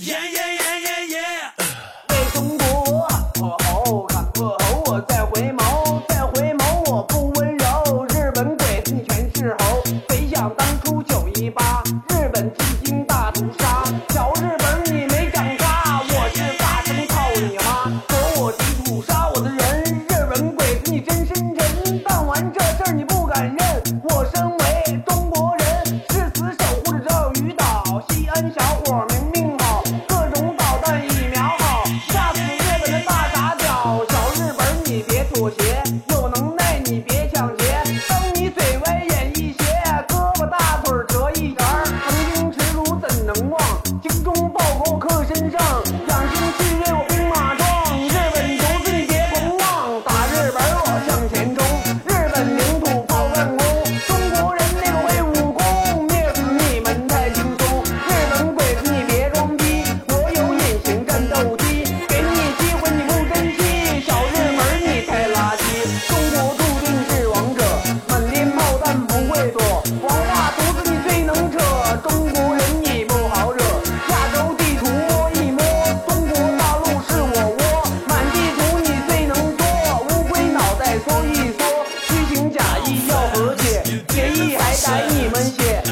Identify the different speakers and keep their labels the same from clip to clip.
Speaker 1: 耶耶耶耶耶！为中国，我好喊破喉，我再回眸，再回眸，我不温柔。日本鬼，你全是猴。谁想当初九一八，日本进京大屠杀，小日本。带你们去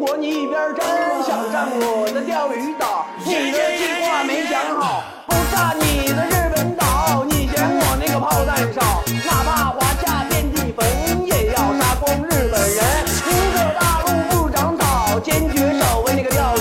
Speaker 1: 果你一边儿粘想占我的钓鱼岛你的计划没想好不占你的日本岛你嫌我那个炮弹少哪怕华夏遍地坟也要杀光日本人宁可大陆不长草坚决守卫那个钓